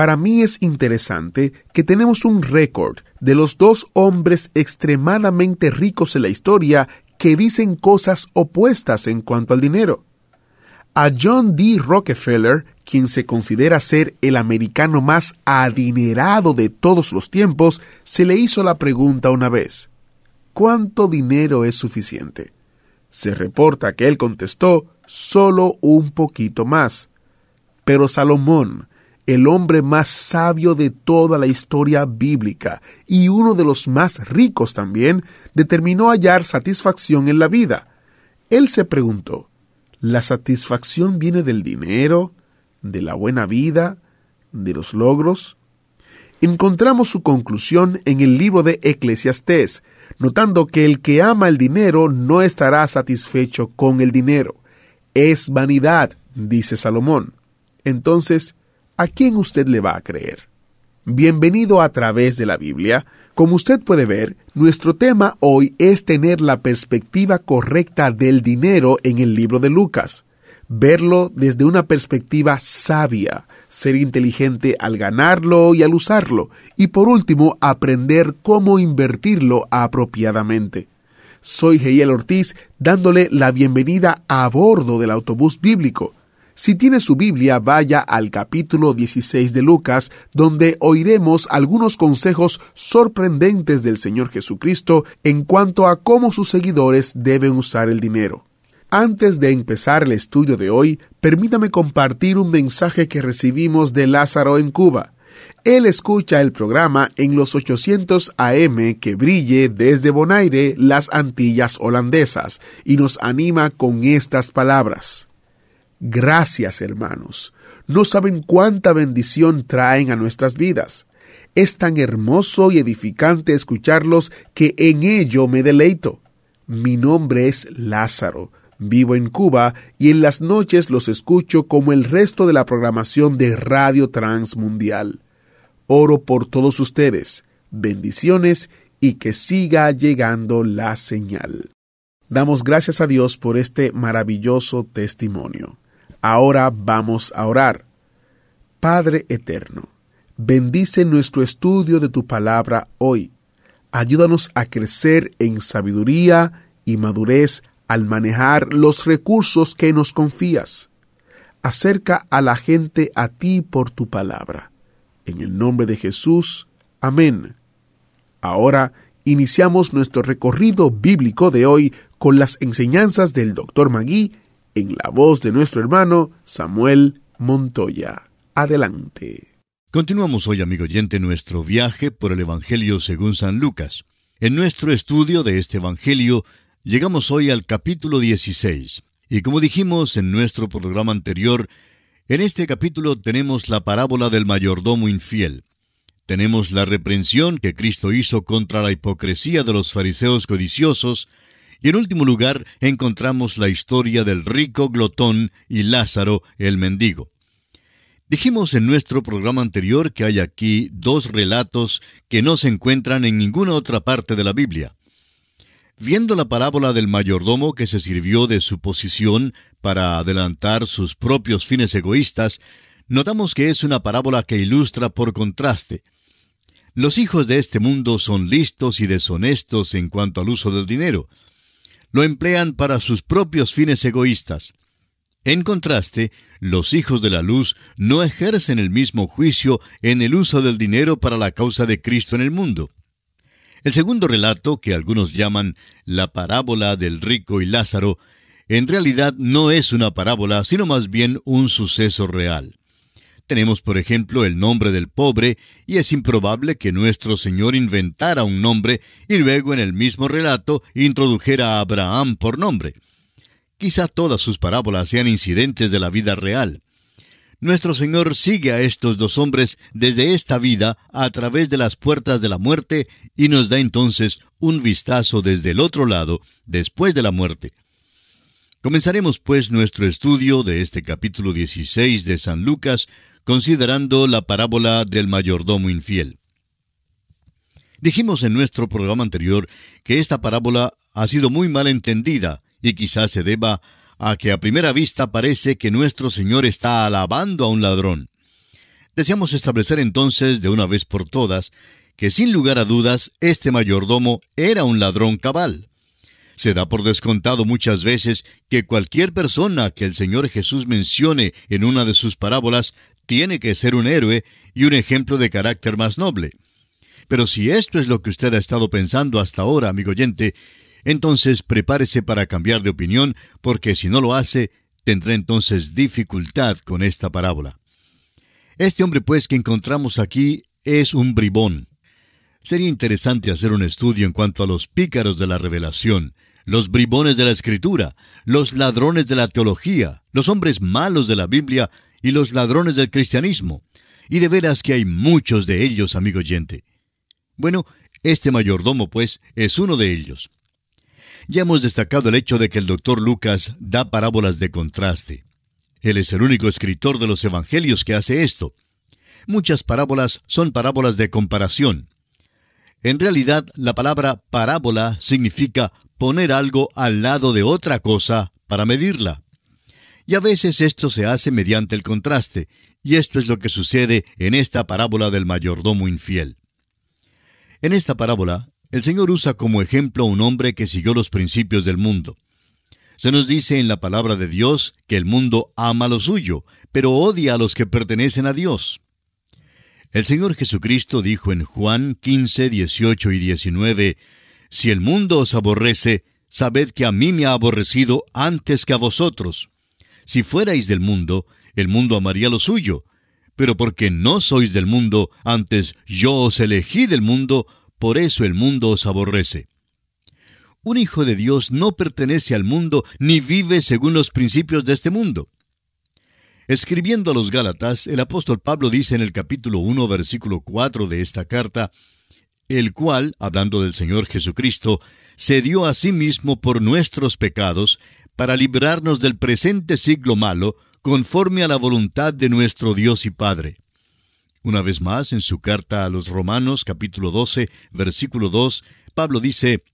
Para mí es interesante que tenemos un récord de los dos hombres extremadamente ricos en la historia que dicen cosas opuestas en cuanto al dinero. A John D. Rockefeller, quien se considera ser el americano más adinerado de todos los tiempos, se le hizo la pregunta una vez, ¿cuánto dinero es suficiente? Se reporta que él contestó, solo un poquito más. Pero Salomón, el hombre más sabio de toda la historia bíblica y uno de los más ricos también, determinó hallar satisfacción en la vida. Él se preguntó, ¿la satisfacción viene del dinero, de la buena vida, de los logros? Encontramos su conclusión en el libro de Eclesiastés, notando que el que ama el dinero no estará satisfecho con el dinero. Es vanidad, dice Salomón. Entonces, ¿a quién usted le va a creer? Bienvenido a través de la Biblia. Como usted puede ver, nuestro tema hoy es tener la perspectiva correcta del dinero en el libro de Lucas. Verlo desde una perspectiva sabia, ser inteligente al ganarlo y al usarlo, y por último, aprender cómo invertirlo apropiadamente. Soy Geiel Ortiz dándole la bienvenida a bordo del autobús bíblico. Si tiene su Biblia, vaya al capítulo 16 de Lucas, donde oiremos algunos consejos sorprendentes del Señor Jesucristo en cuanto a cómo sus seguidores deben usar el dinero. Antes de empezar el estudio de hoy, permítame compartir un mensaje que recibimos de Lázaro en Cuba. Él escucha el programa en los 800 AM que brille desde Bonaire, las Antillas holandesas, y nos anima con estas palabras. Gracias, hermanos. No saben cuánta bendición traen a nuestras vidas. Es tan hermoso y edificante escucharlos que en ello me deleito. Mi nombre es Lázaro. Vivo en Cuba y en las noches los escucho como el resto de la programación de Radio Transmundial. Oro por todos ustedes. Bendiciones y que siga llegando la señal. Damos gracias a Dios por este maravilloso testimonio. Ahora vamos a orar. Padre eterno, bendice nuestro estudio de tu palabra hoy. Ayúdanos a crecer en sabiduría y madurez al manejar los recursos que nos confías. Acerca a la gente a ti por tu palabra. En el nombre de Jesús. Amén. Ahora iniciamos nuestro recorrido bíblico de hoy con las enseñanzas del Dr. Magui en la voz de nuestro hermano Samuel Montoya. Adelante. Continuamos hoy, amigo oyente, nuestro viaje por el Evangelio según San Lucas. En nuestro estudio de este Evangelio, llegamos hoy al capítulo 16. Y como dijimos en nuestro programa anterior, en este capítulo tenemos la parábola del mayordomo infiel. Tenemos la reprensión que Cristo hizo contra la hipocresía de los fariseos codiciosos, y en último lugar encontramos la historia del rico glotón y Lázaro el mendigo. Dijimos en nuestro programa anterior que hay aquí dos relatos que no se encuentran en ninguna otra parte de la Biblia. Viendo la parábola del mayordomo que se sirvió de su posición para adelantar sus propios fines egoístas, notamos que es una parábola que ilustra por contraste. Los hijos de este mundo son listos y deshonestos en cuanto al uso del dinero lo emplean para sus propios fines egoístas. En contraste, los hijos de la luz no ejercen el mismo juicio en el uso del dinero para la causa de Cristo en el mundo. El segundo relato, que algunos llaman la parábola del rico y Lázaro, en realidad no es una parábola, sino más bien un suceso real. Tenemos, por ejemplo, el nombre del pobre, y es improbable que nuestro Señor inventara un nombre y luego en el mismo relato introdujera a Abraham por nombre. Quizá todas sus parábolas sean incidentes de la vida real. Nuestro Señor sigue a estos dos hombres desde esta vida a través de las puertas de la muerte y nos da entonces un vistazo desde el otro lado, después de la muerte. Comenzaremos pues nuestro estudio de este capítulo 16 de San Lucas considerando la parábola del mayordomo infiel. Dijimos en nuestro programa anterior que esta parábola ha sido muy mal entendida y quizás se deba a que a primera vista parece que nuestro Señor está alabando a un ladrón. Deseamos establecer entonces de una vez por todas que sin lugar a dudas este mayordomo era un ladrón cabal. Se da por descontado muchas veces que cualquier persona que el Señor Jesús mencione en una de sus parábolas tiene que ser un héroe y un ejemplo de carácter más noble. Pero si esto es lo que usted ha estado pensando hasta ahora, amigo oyente, entonces prepárese para cambiar de opinión, porque si no lo hace, tendrá entonces dificultad con esta parábola. Este hombre, pues, que encontramos aquí es un bribón. Sería interesante hacer un estudio en cuanto a los pícaros de la revelación, los bribones de la escritura, los ladrones de la teología, los hombres malos de la Biblia y los ladrones del cristianismo. Y de veras que hay muchos de ellos, amigo oyente. Bueno, este mayordomo, pues, es uno de ellos. Ya hemos destacado el hecho de que el doctor Lucas da parábolas de contraste. Él es el único escritor de los evangelios que hace esto. Muchas parábolas son parábolas de comparación. En realidad, la palabra parábola significa poner algo al lado de otra cosa para medirla. Y a veces esto se hace mediante el contraste, y esto es lo que sucede en esta parábola del mayordomo infiel. En esta parábola, el Señor usa como ejemplo a un hombre que siguió los principios del mundo. Se nos dice en la palabra de Dios que el mundo ama lo suyo, pero odia a los que pertenecen a Dios. El Señor Jesucristo dijo en Juan 15, 18 y 19, Si el mundo os aborrece, sabed que a mí me ha aborrecido antes que a vosotros. Si fuerais del mundo, el mundo amaría lo suyo, pero porque no sois del mundo, antes yo os elegí del mundo, por eso el mundo os aborrece. Un hijo de Dios no pertenece al mundo ni vive según los principios de este mundo. Escribiendo a los Gálatas, el apóstol Pablo dice en el capítulo 1, versículo 4 de esta carta, el cual, hablando del Señor Jesucristo, se dio a sí mismo por nuestros pecados, para librarnos del presente siglo malo, conforme a la voluntad de nuestro Dios y Padre una vez más, en su carta a los Romanos capítulo 12, versículo 2, Pablo dice,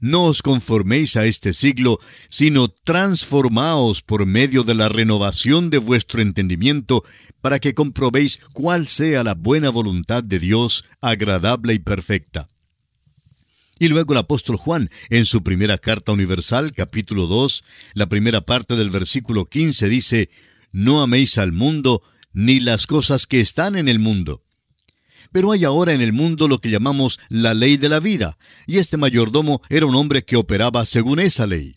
No os conforméis a este siglo, sino transformaos por medio de la renovación de vuestro entendimiento, para que comprobéis cuál sea la buena voluntad de Dios, agradable y perfecta. Y luego el apóstol Juan, en su primera carta universal, capítulo 2, la primera parte del versículo 15, dice, No améis al mundo, ni las cosas que están en el mundo. Pero hay ahora en el mundo lo que llamamos la ley de la vida, y este mayordomo era un hombre que operaba según esa ley.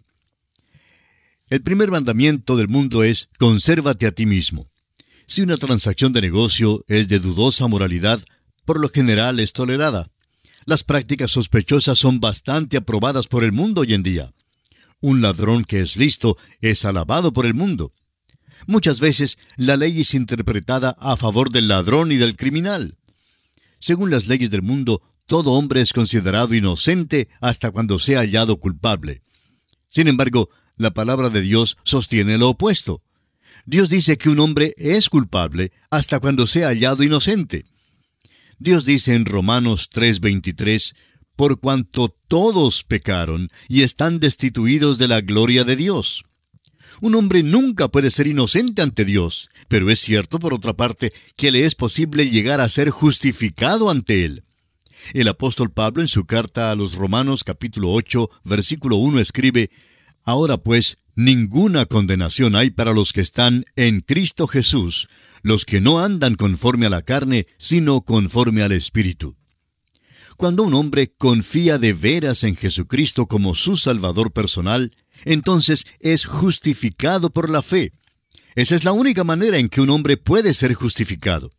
El primer mandamiento del mundo es consérvate a ti mismo. Si una transacción de negocio es de dudosa moralidad, por lo general es tolerada. Las prácticas sospechosas son bastante aprobadas por el mundo hoy en día. Un ladrón que es listo es alabado por el mundo. Muchas veces la ley es interpretada a favor del ladrón y del criminal. Según las leyes del mundo, todo hombre es considerado inocente hasta cuando sea hallado culpable. Sin embargo, la palabra de Dios sostiene lo opuesto. Dios dice que un hombre es culpable hasta cuando sea hallado inocente. Dios dice en Romanos 3:23, por cuanto todos pecaron y están destituidos de la gloria de Dios. Un hombre nunca puede ser inocente ante Dios, pero es cierto, por otra parte, que le es posible llegar a ser justificado ante Él. El apóstol Pablo en su carta a los Romanos capítulo 8, versículo 1 escribe, Ahora pues, ninguna condenación hay para los que están en Cristo Jesús, los que no andan conforme a la carne, sino conforme al Espíritu. Cuando un hombre confía de veras en Jesucristo como su Salvador personal, entonces es justificado por la fe. Esa es la única manera en que un hombre puede ser justificado.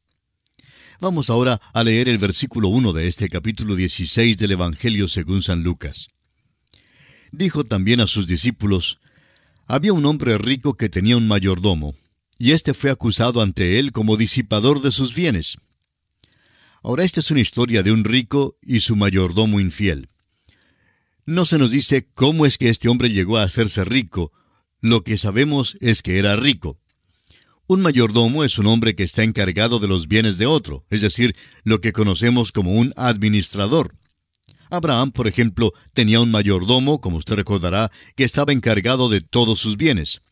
Vamos ahora a leer el versículo 1 de este capítulo 16 del Evangelio según San Lucas. Dijo también a sus discípulos, Había un hombre rico que tenía un mayordomo, y éste fue acusado ante él como disipador de sus bienes. Ahora esta es una historia de un rico y su mayordomo infiel. No se nos dice cómo es que este hombre llegó a hacerse rico, lo que sabemos es que era rico. Un mayordomo es un hombre que está encargado de los bienes de otro, es decir, lo que conocemos como un administrador. Abraham, por ejemplo, tenía un mayordomo, como usted recordará, que estaba encargado de todos sus bienes.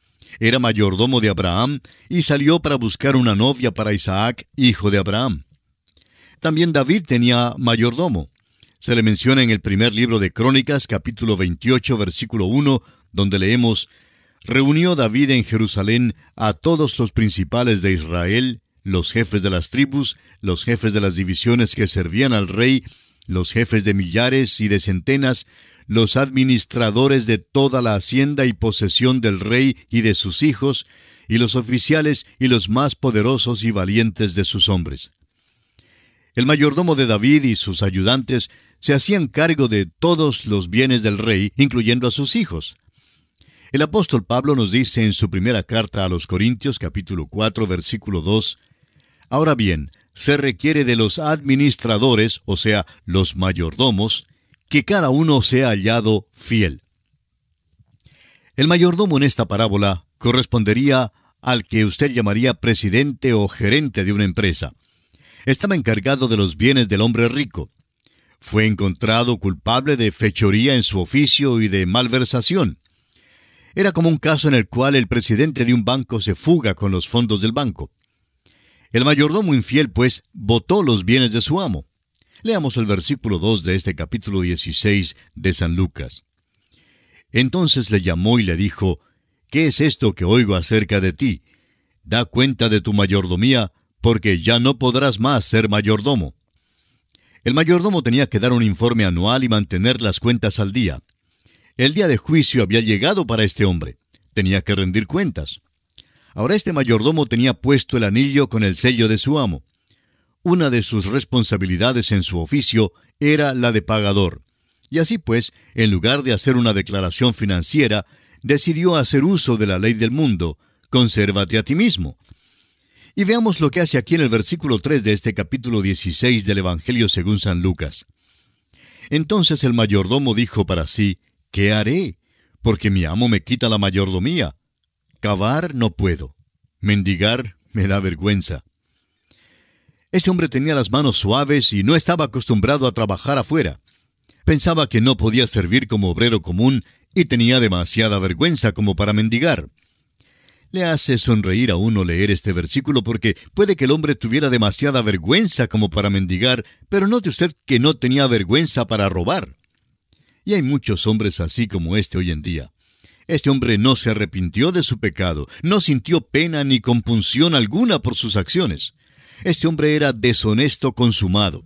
Era mayordomo de Abraham y salió para buscar una novia para Isaac, hijo de Abraham. También David tenía mayordomo. Se le menciona en el primer libro de Crónicas, capítulo 28, versículo 1, donde leemos, Reunió David en Jerusalén a todos los principales de Israel, los jefes de las tribus, los jefes de las divisiones que servían al rey, los jefes de millares y de centenas, los administradores de toda la hacienda y posesión del rey y de sus hijos, y los oficiales y los más poderosos y valientes de sus hombres. El mayordomo de David y sus ayudantes se hacían cargo de todos los bienes del rey, incluyendo a sus hijos. El apóstol Pablo nos dice en su primera carta a los Corintios capítulo 4 versículo 2, Ahora bien, se requiere de los administradores, o sea, los mayordomos, que cada uno sea hallado fiel. El mayordomo en esta parábola correspondería al que usted llamaría presidente o gerente de una empresa. Estaba encargado de los bienes del hombre rico. Fue encontrado culpable de fechoría en su oficio y de malversación. Era como un caso en el cual el presidente de un banco se fuga con los fondos del banco. El mayordomo infiel, pues, votó los bienes de su amo. Leamos el versículo 2 de este capítulo 16 de San Lucas. Entonces le llamó y le dijo, ¿Qué es esto que oigo acerca de ti? Da cuenta de tu mayordomía, porque ya no podrás más ser mayordomo. El mayordomo tenía que dar un informe anual y mantener las cuentas al día. El día de juicio había llegado para este hombre. Tenía que rendir cuentas. Ahora este mayordomo tenía puesto el anillo con el sello de su amo. Una de sus responsabilidades en su oficio era la de pagador. Y así pues, en lugar de hacer una declaración financiera, decidió hacer uso de la ley del mundo, consérvate a ti mismo. Y veamos lo que hace aquí en el versículo 3 de este capítulo 16 del Evangelio según San Lucas. Entonces el mayordomo dijo para sí, ¿qué haré? Porque mi amo me quita la mayordomía. Cavar no puedo. Mendigar me da vergüenza. Este hombre tenía las manos suaves y no estaba acostumbrado a trabajar afuera. Pensaba que no podía servir como obrero común y tenía demasiada vergüenza como para mendigar. Le hace sonreír a uno leer este versículo porque puede que el hombre tuviera demasiada vergüenza como para mendigar, pero note usted que no tenía vergüenza para robar. Y hay muchos hombres así como este hoy en día. Este hombre no se arrepintió de su pecado, no sintió pena ni compunción alguna por sus acciones. Este hombre era deshonesto consumado.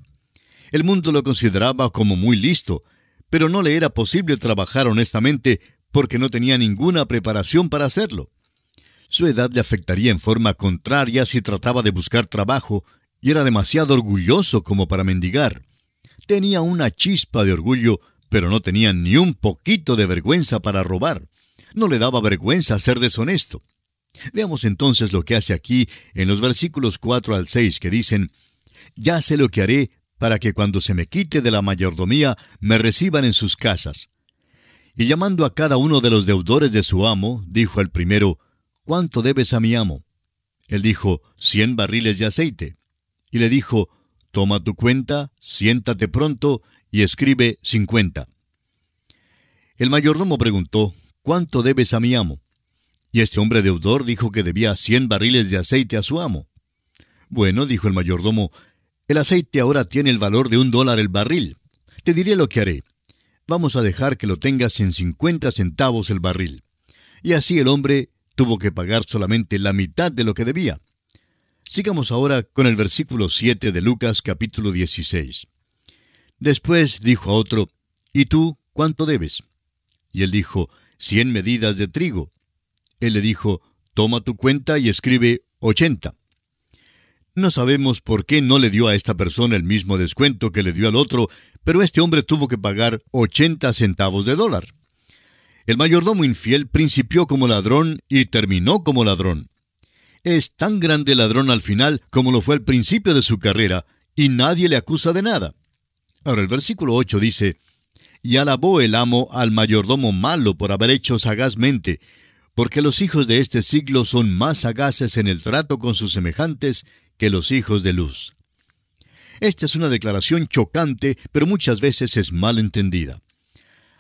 El mundo lo consideraba como muy listo, pero no le era posible trabajar honestamente porque no tenía ninguna preparación para hacerlo. Su edad le afectaría en forma contraria si trataba de buscar trabajo, y era demasiado orgulloso como para mendigar. Tenía una chispa de orgullo, pero no tenía ni un poquito de vergüenza para robar. No le daba vergüenza ser deshonesto. Veamos entonces lo que hace aquí en los versículos 4 al 6 que dicen, Ya sé lo que haré para que cuando se me quite de la mayordomía me reciban en sus casas. Y llamando a cada uno de los deudores de su amo, dijo al primero, ¿Cuánto debes a mi amo? Él dijo, cien barriles de aceite. Y le dijo, Toma tu cuenta, siéntate pronto y escribe cincuenta. El mayordomo preguntó, ¿cuánto debes a mi amo? Y este hombre deudor dijo que debía cien barriles de aceite a su amo. Bueno, dijo el mayordomo, el aceite ahora tiene el valor de un dólar el barril. Te diré lo que haré. Vamos a dejar que lo tengas en cincuenta centavos el barril. Y así el hombre tuvo que pagar solamente la mitad de lo que debía. Sigamos ahora con el versículo 7 de Lucas capítulo 16. Después dijo a otro, ¿Y tú cuánto debes? Y él dijo, cien medidas de trigo. Él le dijo, toma tu cuenta y escribe ochenta. No sabemos por qué no le dio a esta persona el mismo descuento que le dio al otro, pero este hombre tuvo que pagar ochenta centavos de dólar. El mayordomo infiel principió como ladrón y terminó como ladrón. Es tan grande ladrón al final como lo fue al principio de su carrera, y nadie le acusa de nada. Ahora el versículo 8 dice, Y alabó el amo al mayordomo malo por haber hecho sagazmente, porque los hijos de este siglo son más sagaces en el trato con sus semejantes que los hijos de luz. Esta es una declaración chocante, pero muchas veces es mal entendida.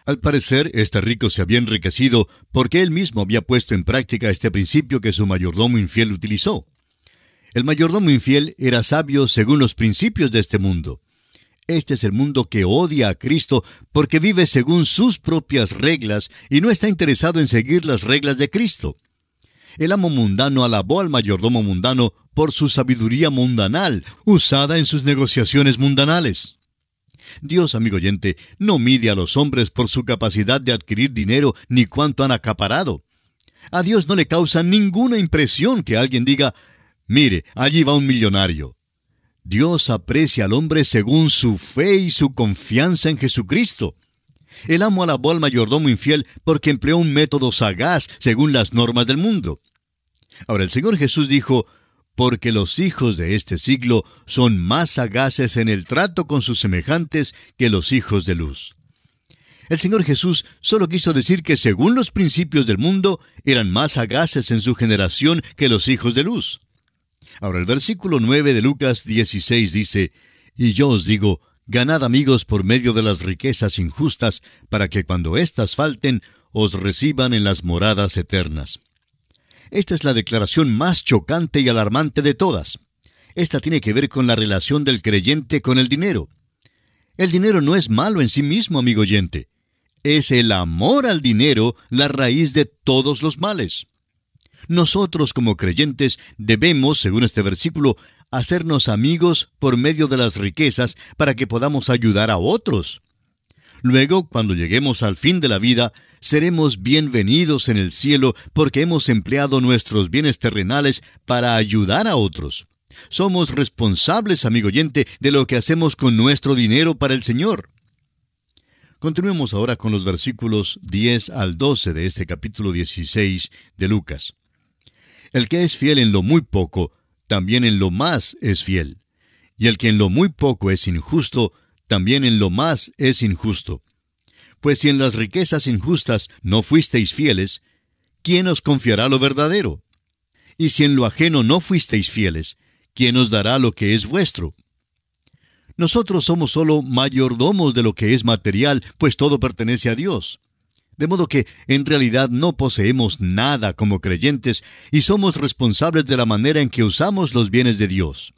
Al parecer, este rico se había enriquecido porque él mismo había puesto en práctica este principio que su mayordomo infiel utilizó. El mayordomo infiel era sabio según los principios de este mundo. Este es el mundo que odia a Cristo porque vive según sus propias reglas y no está interesado en seguir las reglas de Cristo. El amo mundano alabó al mayordomo mundano por su sabiduría mundanal, usada en sus negociaciones mundanales. Dios, amigo oyente, no mide a los hombres por su capacidad de adquirir dinero ni cuánto han acaparado. A Dios no le causa ninguna impresión que alguien diga, mire, allí va un millonario. Dios aprecia al hombre según su fe y su confianza en Jesucristo. El amo alabó al mayordomo infiel porque empleó un método sagaz según las normas del mundo. Ahora el Señor Jesús dijo, porque los hijos de este siglo son más sagaces en el trato con sus semejantes que los hijos de luz. El Señor Jesús solo quiso decir que según los principios del mundo eran más sagaces en su generación que los hijos de luz. Ahora el versículo 9 de Lucas 16 dice, Y yo os digo, ganad amigos por medio de las riquezas injustas, para que cuando éstas falten, os reciban en las moradas eternas. Esta es la declaración más chocante y alarmante de todas. Esta tiene que ver con la relación del creyente con el dinero. El dinero no es malo en sí mismo, amigo oyente. Es el amor al dinero la raíz de todos los males. Nosotros como creyentes debemos, según este versículo, hacernos amigos por medio de las riquezas para que podamos ayudar a otros. Luego, cuando lleguemos al fin de la vida, seremos bienvenidos en el cielo porque hemos empleado nuestros bienes terrenales para ayudar a otros. Somos responsables, amigo oyente, de lo que hacemos con nuestro dinero para el Señor. Continuemos ahora con los versículos 10 al 12 de este capítulo 16 de Lucas. El que es fiel en lo muy poco, también en lo más es fiel. Y el que en lo muy poco es injusto, también en lo más es injusto. Pues si en las riquezas injustas no fuisteis fieles, ¿quién os confiará lo verdadero? Y si en lo ajeno no fuisteis fieles, ¿quién os dará lo que es vuestro? Nosotros somos sólo mayordomos de lo que es material, pues todo pertenece a Dios. De modo que en realidad no poseemos nada como creyentes y somos responsables de la manera en que usamos los bienes de Dios.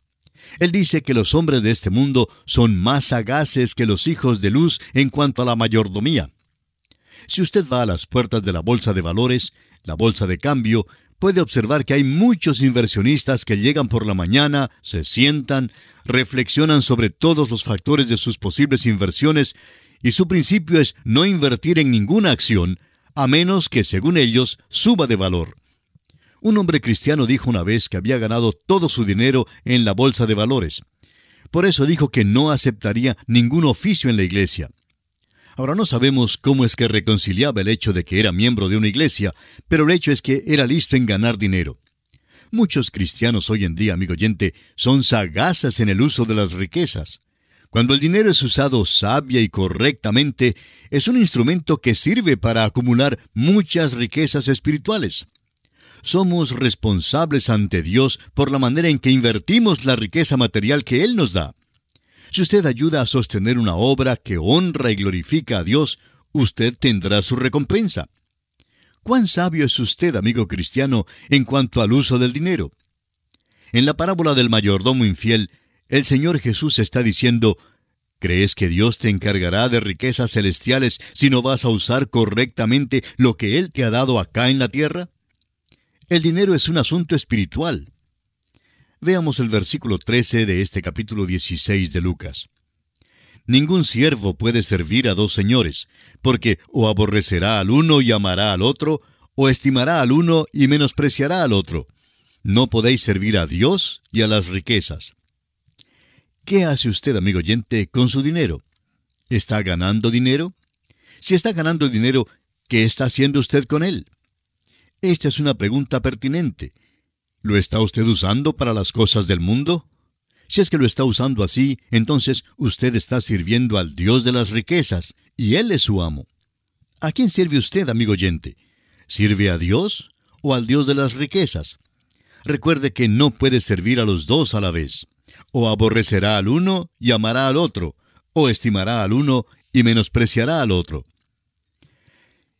Él dice que los hombres de este mundo son más sagaces que los hijos de luz en cuanto a la mayordomía. Si usted va a las puertas de la bolsa de valores, la bolsa de cambio, puede observar que hay muchos inversionistas que llegan por la mañana, se sientan, reflexionan sobre todos los factores de sus posibles inversiones y su principio es no invertir en ninguna acción, a menos que, según ellos, suba de valor. Un hombre cristiano dijo una vez que había ganado todo su dinero en la bolsa de valores. Por eso dijo que no aceptaría ningún oficio en la iglesia. Ahora no sabemos cómo es que reconciliaba el hecho de que era miembro de una iglesia, pero el hecho es que era listo en ganar dinero. Muchos cristianos hoy en día, amigo oyente, son sagaces en el uso de las riquezas. Cuando el dinero es usado sabia y correctamente, es un instrumento que sirve para acumular muchas riquezas espirituales. Somos responsables ante Dios por la manera en que invertimos la riqueza material que Él nos da. Si usted ayuda a sostener una obra que honra y glorifica a Dios, usted tendrá su recompensa. ¿Cuán sabio es usted, amigo cristiano, en cuanto al uso del dinero? En la parábola del mayordomo infiel, el Señor Jesús está diciendo, ¿crees que Dios te encargará de riquezas celestiales si no vas a usar correctamente lo que Él te ha dado acá en la tierra? El dinero es un asunto espiritual. Veamos el versículo 13 de este capítulo 16 de Lucas. Ningún siervo puede servir a dos señores, porque o aborrecerá al uno y amará al otro, o estimará al uno y menospreciará al otro. No podéis servir a Dios y a las riquezas. ¿Qué hace usted, amigo oyente, con su dinero? ¿Está ganando dinero? Si está ganando dinero, ¿qué está haciendo usted con él? Esta es una pregunta pertinente. ¿Lo está usted usando para las cosas del mundo? Si es que lo está usando así, entonces usted está sirviendo al Dios de las riquezas, y Él es su amo. ¿A quién sirve usted, amigo oyente? ¿Sirve a Dios o al Dios de las riquezas? Recuerde que no puede servir a los dos a la vez. O aborrecerá al uno y amará al otro, o estimará al uno y menospreciará al otro.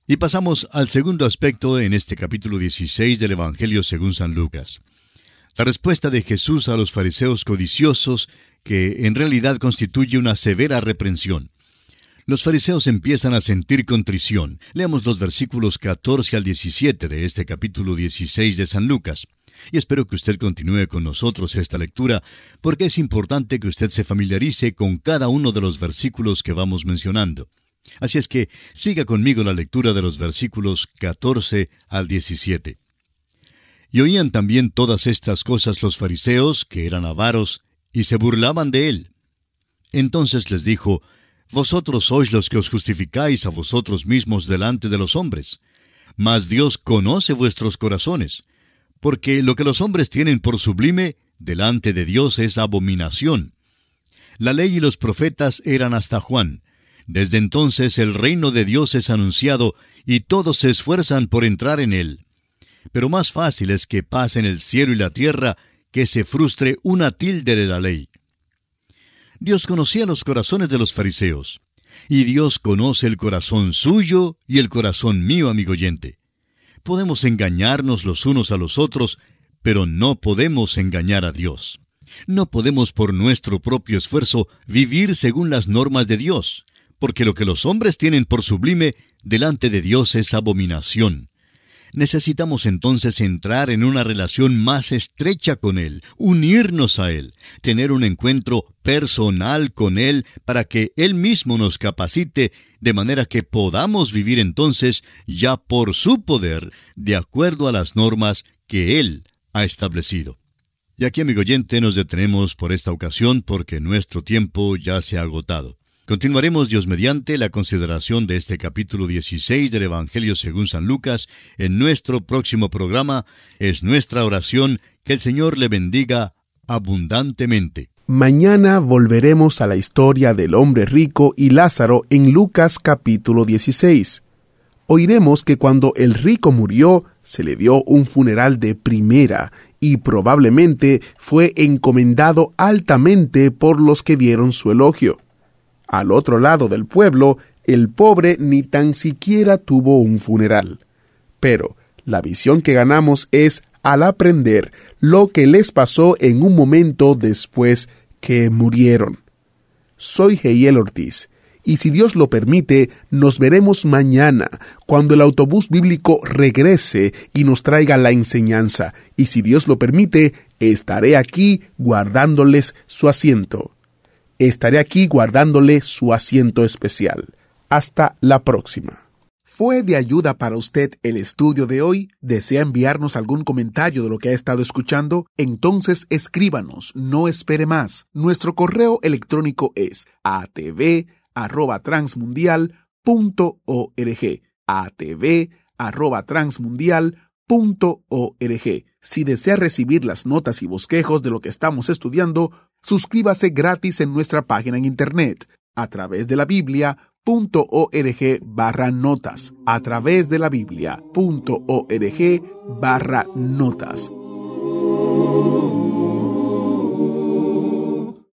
Y pasamos al segundo aspecto en este capítulo 16 del Evangelio según San Lucas. La respuesta de Jesús a los fariseos codiciosos, que en realidad constituye una severa reprensión. Los fariseos empiezan a sentir contrición. Leamos los versículos 14 al 17 de este capítulo 16 de San Lucas. Y espero que usted continúe con nosotros esta lectura, porque es importante que usted se familiarice con cada uno de los versículos que vamos mencionando. Así es que siga conmigo la lectura de los versículos 14 al 17. Y oían también todas estas cosas los fariseos, que eran avaros, y se burlaban de él. Entonces les dijo, Vosotros sois los que os justificáis a vosotros mismos delante de los hombres, mas Dios conoce vuestros corazones, porque lo que los hombres tienen por sublime, delante de Dios es abominación. La ley y los profetas eran hasta Juan. Desde entonces el reino de Dios es anunciado, y todos se esfuerzan por entrar en él pero más fácil es que pasen el cielo y la tierra que se frustre una tilde de la ley. Dios conocía los corazones de los fariseos, y Dios conoce el corazón suyo y el corazón mío, amigo oyente. Podemos engañarnos los unos a los otros, pero no podemos engañar a Dios. No podemos por nuestro propio esfuerzo vivir según las normas de Dios, porque lo que los hombres tienen por sublime delante de Dios es abominación. Necesitamos entonces entrar en una relación más estrecha con Él, unirnos a Él, tener un encuentro personal con Él para que Él mismo nos capacite de manera que podamos vivir entonces ya por su poder, de acuerdo a las normas que Él ha establecido. Y aquí, amigo oyente, nos detenemos por esta ocasión porque nuestro tiempo ya se ha agotado. Continuaremos Dios mediante la consideración de este capítulo 16 del Evangelio según San Lucas en nuestro próximo programa. Es nuestra oración que el Señor le bendiga abundantemente. Mañana volveremos a la historia del hombre rico y Lázaro en Lucas capítulo 16. Oiremos que cuando el rico murió, se le dio un funeral de primera y probablemente fue encomendado altamente por los que dieron su elogio. Al otro lado del pueblo, el pobre ni tan siquiera tuvo un funeral. Pero la visión que ganamos es al aprender lo que les pasó en un momento después que murieron. Soy Heiel Ortiz, y si Dios lo permite, nos veremos mañana, cuando el autobús bíblico regrese y nos traiga la enseñanza, y si Dios lo permite, estaré aquí guardándoles su asiento. Estaré aquí guardándole su asiento especial. Hasta la próxima. ¿Fue de ayuda para usted el estudio de hoy? ¿Desea enviarnos algún comentario de lo que ha estado escuchando? Entonces escríbanos, no espere más. Nuestro correo electrónico es atv@transmundial.org. atv@transmundial.org. Si desea recibir las notas y bosquejos de lo que estamos estudiando, suscríbase gratis en nuestra página en internet a través de la biblia.org barra notas a través de la biblia.org barra notas.